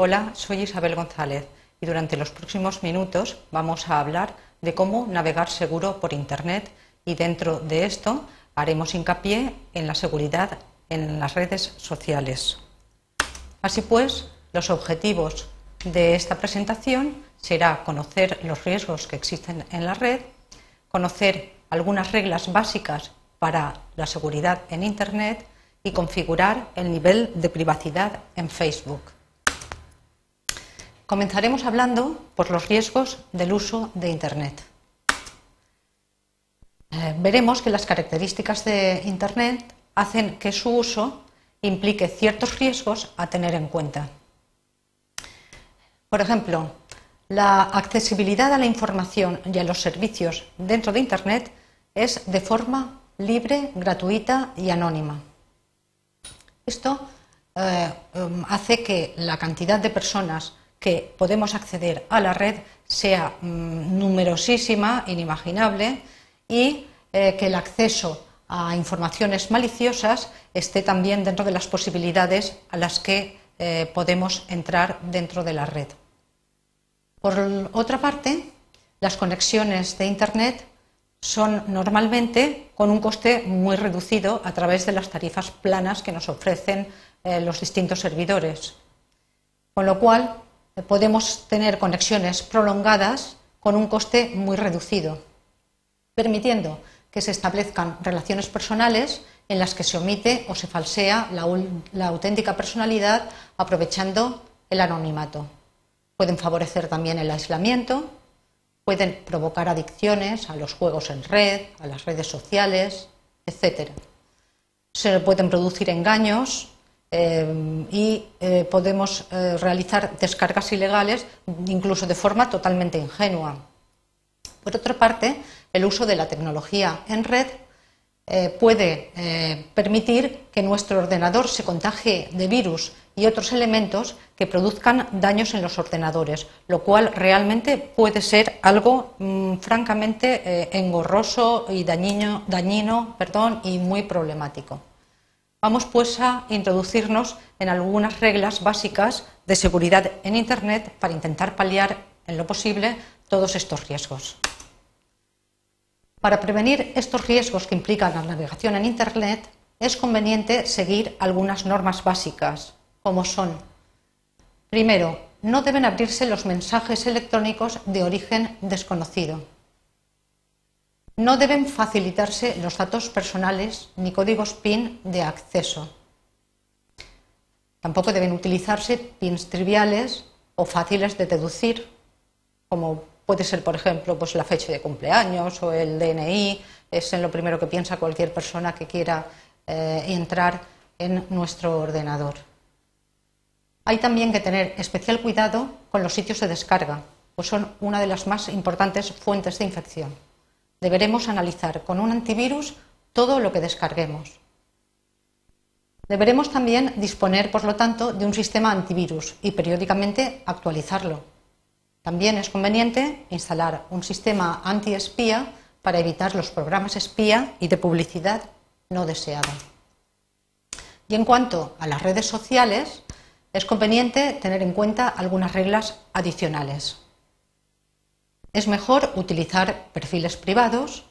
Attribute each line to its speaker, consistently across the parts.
Speaker 1: Hola, soy Isabel González y durante los próximos minutos vamos a hablar de cómo navegar seguro por Internet y dentro de esto haremos hincapié en la seguridad en las redes sociales. Así pues, los objetivos de esta presentación será conocer los riesgos que existen en la red, conocer algunas reglas básicas para la seguridad en Internet y configurar el nivel de privacidad en Facebook. Comenzaremos hablando por los riesgos del uso de Internet. Eh, veremos que las características de Internet hacen que su uso implique ciertos riesgos a tener en cuenta. Por ejemplo, la accesibilidad a la información y a los servicios dentro de Internet es de forma libre, gratuita y anónima. Esto eh, um, hace que la cantidad de personas que podemos acceder a la red sea mm, numerosísima, inimaginable, y eh, que el acceso a informaciones maliciosas esté también dentro de las posibilidades a las que eh, podemos entrar dentro de la red. Por otra parte, las conexiones de Internet son normalmente con un coste muy reducido a través de las tarifas planas que nos ofrecen eh, los distintos servidores. Con lo cual, podemos tener conexiones prolongadas con un coste muy reducido, permitiendo que se establezcan relaciones personales en las que se omite o se falsea la auténtica personalidad aprovechando el anonimato. Pueden favorecer también el aislamiento pueden provocar adicciones a los juegos en red, a las redes sociales, etc. Se pueden producir engaños eh, y eh, podemos eh, realizar descargas ilegales incluso de forma totalmente ingenua. Por otra parte, el uso de la tecnología en red puede permitir que nuestro ordenador se contagie de virus y otros elementos que produzcan daños en los ordenadores, lo cual realmente puede ser algo mm, francamente eh, engorroso y dañino, dañino perdón, y muy problemático. Vamos pues a introducirnos en algunas reglas básicas de seguridad en Internet para intentar paliar en lo posible todos estos riesgos. Para prevenir estos riesgos que implican la navegación en Internet, es conveniente seguir algunas normas básicas como son, primero, no deben abrirse los mensajes electrónicos de origen desconocido. No deben facilitarse los datos personales ni códigos PIN de acceso. Tampoco deben utilizarse PINs triviales o fáciles de deducir, como puede ser, por ejemplo, pues la fecha de cumpleaños o el DNI. Es en lo primero que piensa cualquier persona que quiera eh, entrar en nuestro ordenador. Hay también que tener especial cuidado con los sitios de descarga, pues son una de las más importantes fuentes de infección. Deberemos analizar con un antivirus todo lo que descarguemos. Deberemos también disponer, por lo tanto, de un sistema antivirus y periódicamente actualizarlo. También es conveniente instalar un sistema anti-espía para evitar los programas espía y de publicidad no deseada. Y en cuanto a las redes sociales, es conveniente tener en cuenta algunas reglas adicionales. Es mejor utilizar perfiles privados,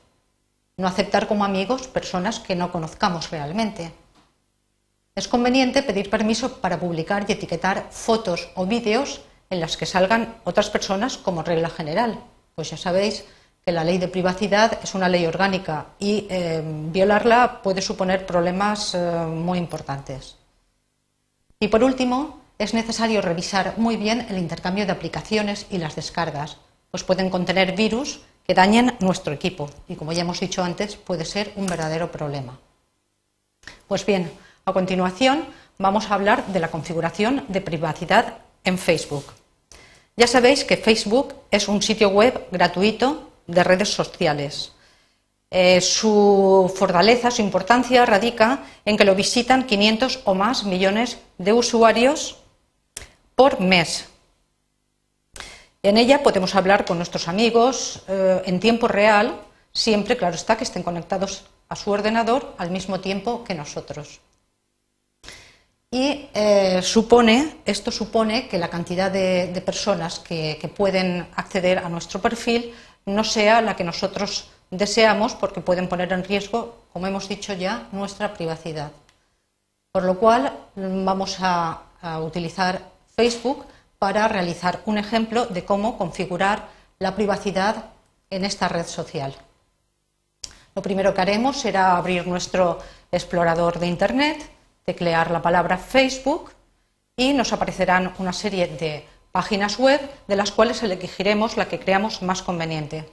Speaker 1: no aceptar como amigos personas que no conozcamos realmente. Es conveniente pedir permiso para publicar y etiquetar fotos o vídeos en las que salgan otras personas como regla general, pues ya sabéis que la ley de privacidad es una ley orgánica y eh, violarla puede suponer problemas eh, muy importantes. Y por último, es necesario revisar muy bien el intercambio de aplicaciones y las descargas, pues pueden contener virus que dañen nuestro equipo y, como ya hemos dicho antes, puede ser un verdadero problema. Pues bien, a continuación vamos a hablar de la configuración de privacidad en Facebook. Ya sabéis que Facebook es un sitio web gratuito de redes sociales eh, su fortaleza, su importancia radica en que lo visitan 500 o más millones de usuarios por mes. En ella podemos hablar con nuestros amigos eh, en tiempo real, siempre, claro está, que estén conectados a su ordenador al mismo tiempo que nosotros. y eh, supone, esto supone que la cantidad de, personas que, pueden acceder a nuestro perfil no sea la que nosotros deseamos porque pueden poner en riesgo, como hemos dicho ya, nuestra privacidad. Por lo cual vamos a utilizar Facebook para realizar un ejemplo de cómo configurar la privacidad en esta red social. Lo primero que haremos será abrir nuestro explorador de Internet teclear la palabra Facebook y nos aparecerán una serie de páginas web de las cuales elegiremos la que creamos más conveniente.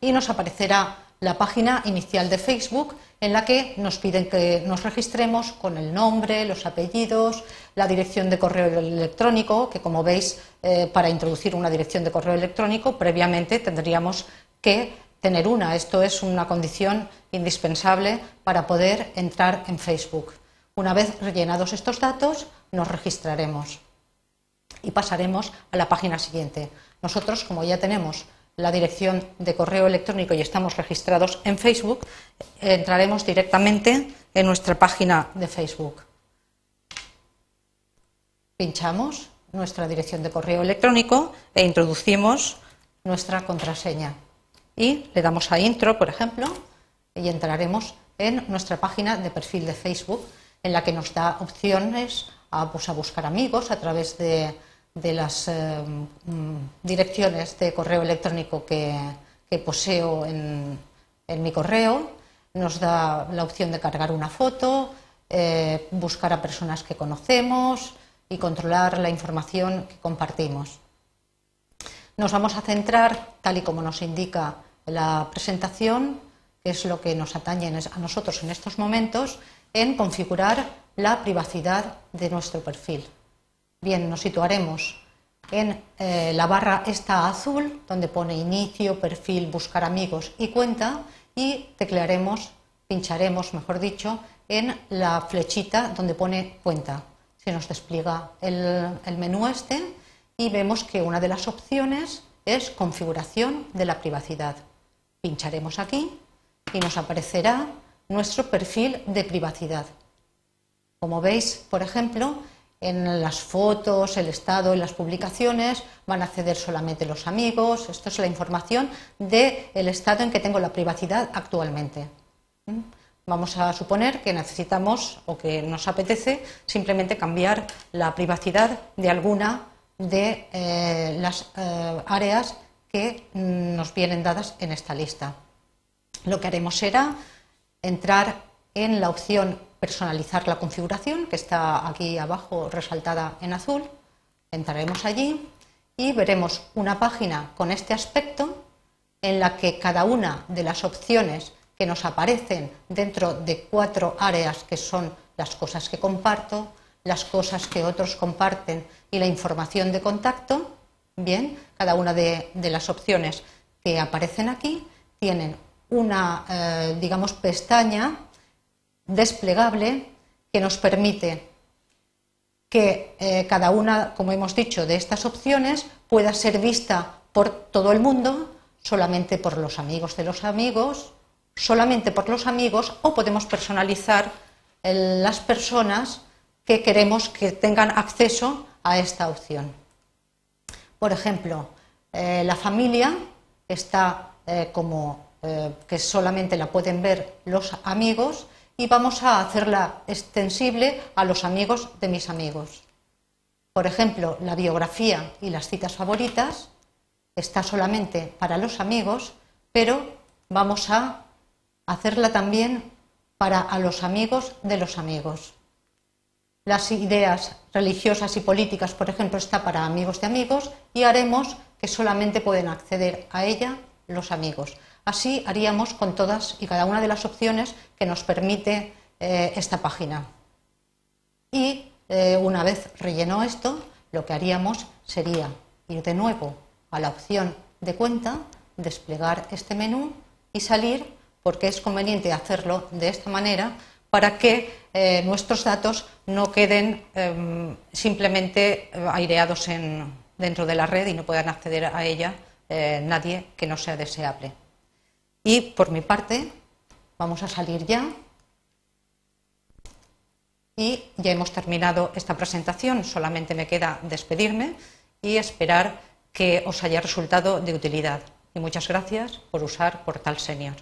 Speaker 1: Y nos aparecerá la página inicial de Facebook en la que nos piden que nos registremos con el nombre, los apellidos, la dirección de correo electrónico, que como veis, eh, para introducir una dirección de correo electrónico, previamente tendríamos que tener una. Esto es una condición indispensable para poder entrar en Facebook. Una vez rellenados estos datos, nos registraremos y pasaremos a la página siguiente. Nosotros, como ya tenemos la dirección de correo electrónico y estamos registrados en Facebook, entraremos directamente en nuestra página de Facebook. Pinchamos nuestra dirección de correo electrónico e introducimos nuestra contraseña y le damos a intro, por ejemplo, y entraremos en nuestra página de perfil de Facebook, en la que nos da opciones a, pues, buscar amigos a través de, las eh, mm, direcciones de correo electrónico que, poseo en, mi correo. Nos da la opción de cargar una foto, eh, buscar a personas que conocemos y controlar la información que compartimos. Nos vamos a centrar, tal y como nos indica la presentación, que es lo que nos atañe a nosotros en estos momentos, en configurar la privacidad de nuestro perfil. Bien, nos situaremos en eh, la barra esta azul, donde pone inicio, perfil, buscar amigos y cuenta, y teclearemos, pincharemos, mejor dicho, en la flechita donde pone cuenta. Se nos despliega el menú este y vemos que una de las opciones es configuración de la privacidad. Pincharemos aquí y nos aparecerá nuestro perfil de privacidad. Como veis, por ejemplo, en las fotos, el estado y las publicaciones van a acceder solamente los amigos. Esto es la información del estado en que tengo la privacidad actualmente. ¿Mm? Vamos a suponer que necesitamos o que nos apetece simplemente cambiar la privacidad de alguna de eh, las eh, áreas que mm, nos vienen dadas en esta lista. Lo que haremos será entrar en la opción personalizar la configuración, que está aquí abajo resaltada en azul. Entraremos allí y veremos una página con este aspecto en la que cada una de las opciones que nos aparecen dentro de cuatro áreas que son las cosas que comparto, las cosas que otros comparten y la información de contacto, Bien, cada una de, las opciones que aparecen aquí tienen una, eh, digamos, pestaña desplegable que nos permite que eh, cada una, como hemos dicho, de estas opciones pueda ser vista por todo el mundo, solamente por los amigos de los amigos, solamente por los amigos, o podemos personalizar las personas que queremos que tengan acceso a esta opción. Por ejemplo, eh, la familia está eh, como eh, que solamente la pueden ver los amigos y vamos a hacerla extensible a los amigos de mis amigos. Por ejemplo, la biografía y las citas favoritas está solamente para los amigos, pero vamos a hacerla también para a los amigos de los amigos las ideas religiosas y políticas, por ejemplo, está para amigos de amigos y haremos que solamente pueden acceder a ella los amigos. Así haríamos con todas y cada una de las opciones que nos permite eh, esta página. Y eh, una vez relleno esto, lo que haríamos sería ir de nuevo a la opción de cuenta, desplegar este menú y salir, porque es conveniente hacerlo de esta manera para que eh, nuestros datos no queden em, simplemente aireados dentro de la red y no puedan acceder a ella nadie que no sea deseable. Y por mi parte, vamos a salir ya Y ya hemos terminado esta presentación, solamente me queda despedirme y esperar que os haya resultado de utilidad. Y muchas gracias por usar Portal Senior.